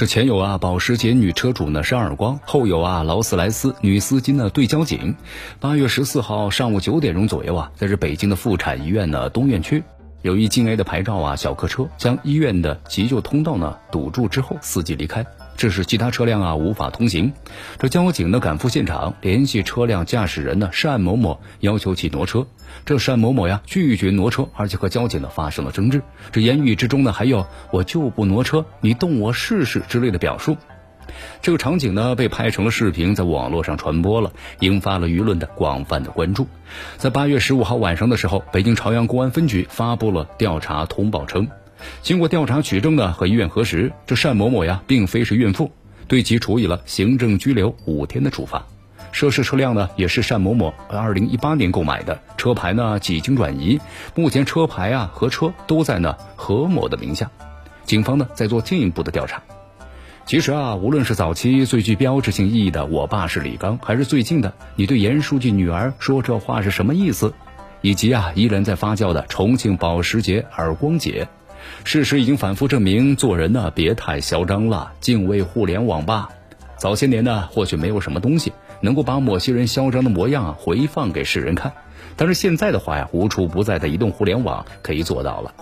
这前有啊，保时捷女车主呢扇耳光，后有啊，劳斯莱斯女司机呢对交警。八月十四号上午九点钟左右啊，在这北京的妇产医院呢东院区，有一京 A 的牌照啊小客车将医院的急救通道呢堵住之后，司机离开。致使其他车辆啊无法通行。这交警呢赶赴现场，联系车辆驾驶人呢单某某，要求其挪车。这单某某呀拒绝挪车，而且和交警呢发生了争执。这言语之中呢还有“我就不挪车，你动我试试”之类的表述。这个场景呢被拍成了视频，在网络上传播了，引发了舆论的广泛的关注。在八月十五号晚上的时候，北京朝阳公安分局发布了调查通报称。经过调查取证呢，和医院核实，这单某某呀，并非是孕妇，对其处以了行政拘留五天的处罚。涉事车辆呢，也是单某某二零一八年购买的，车牌呢几经转移，目前车牌啊和车都在呢何某的名下。警方呢在做进一步的调查。其实啊，无论是早期最具标志性意义的“我爸是李刚”，还是最近的“你对严书记女儿说这话是什么意思”，以及啊依然在发酵的重庆保时捷耳光姐。事实已经反复证明，做人呢别太嚣张了，敬畏互联网吧。早些年呢，或许没有什么东西能够把某些人嚣张的模样啊回放给世人看，但是现在的话呀，无处不在的移动互联网可以做到了。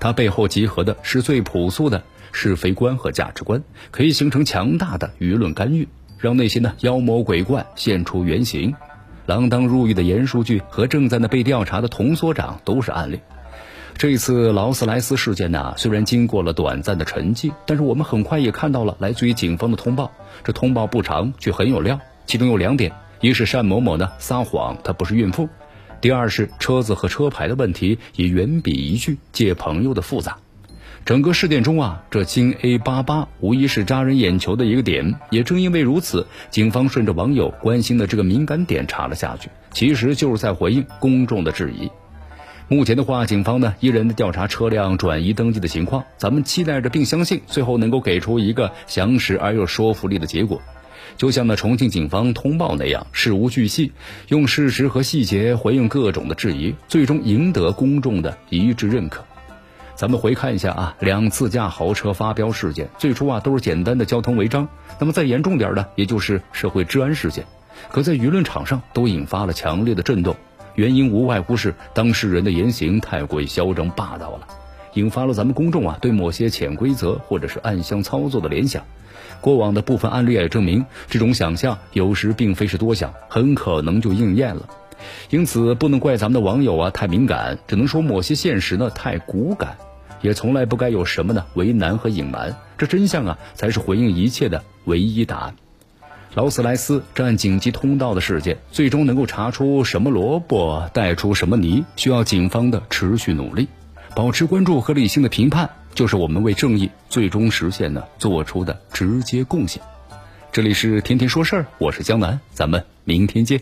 它背后集合的是最朴素的是非观和价值观，可以形成强大的舆论干预，让那些呢妖魔鬼怪现出原形。锒铛入狱的严书记和正在呢被调查的童所长都是案例。这次劳斯莱斯事件呢，虽然经过了短暂的沉寂，但是我们很快也看到了来自于警方的通报。这通报不长，却很有料。其中有两点：一是单某某呢撒谎，她不是孕妇；第二是车子和车牌的问题也远比一句借朋友的复杂。整个事件中啊，这京 A 八八无疑是扎人眼球的一个点。也正因为如此，警方顺着网友关心的这个敏感点查了下去，其实就是在回应公众的质疑。目前的话，警方呢依然在调查车辆转移登记的情况。咱们期待着，并相信最后能够给出一个详实而又说服力的结果。就像呢重庆警方通报那样，事无巨细，用事实和细节回应各种的质疑，最终赢得公众的一致认可。咱们回看一下啊，两次驾豪车发飙事件，最初啊都是简单的交通违章，那么再严重点的，也就是社会治安事件，可在舆论场上都引发了强烈的震动。原因无外乎是当事人的言行太过于嚣张霸道了，引发了咱们公众啊对某些潜规则或者是暗箱操作的联想。过往的部分案例也证明，这种想象有时并非是多想，很可能就应验了。因此，不能怪咱们的网友啊太敏感，只能说某些现实呢太骨感，也从来不该有什么呢为难和隐瞒。这真相啊才是回应一切的唯一答案。劳斯莱斯占紧急通道的事件，最终能够查出什么萝卜带出什么泥，需要警方的持续努力，保持关注和理性的评判，就是我们为正义最终实现呢做出的直接贡献。这里是天天说事儿，我是江南，咱们明天见。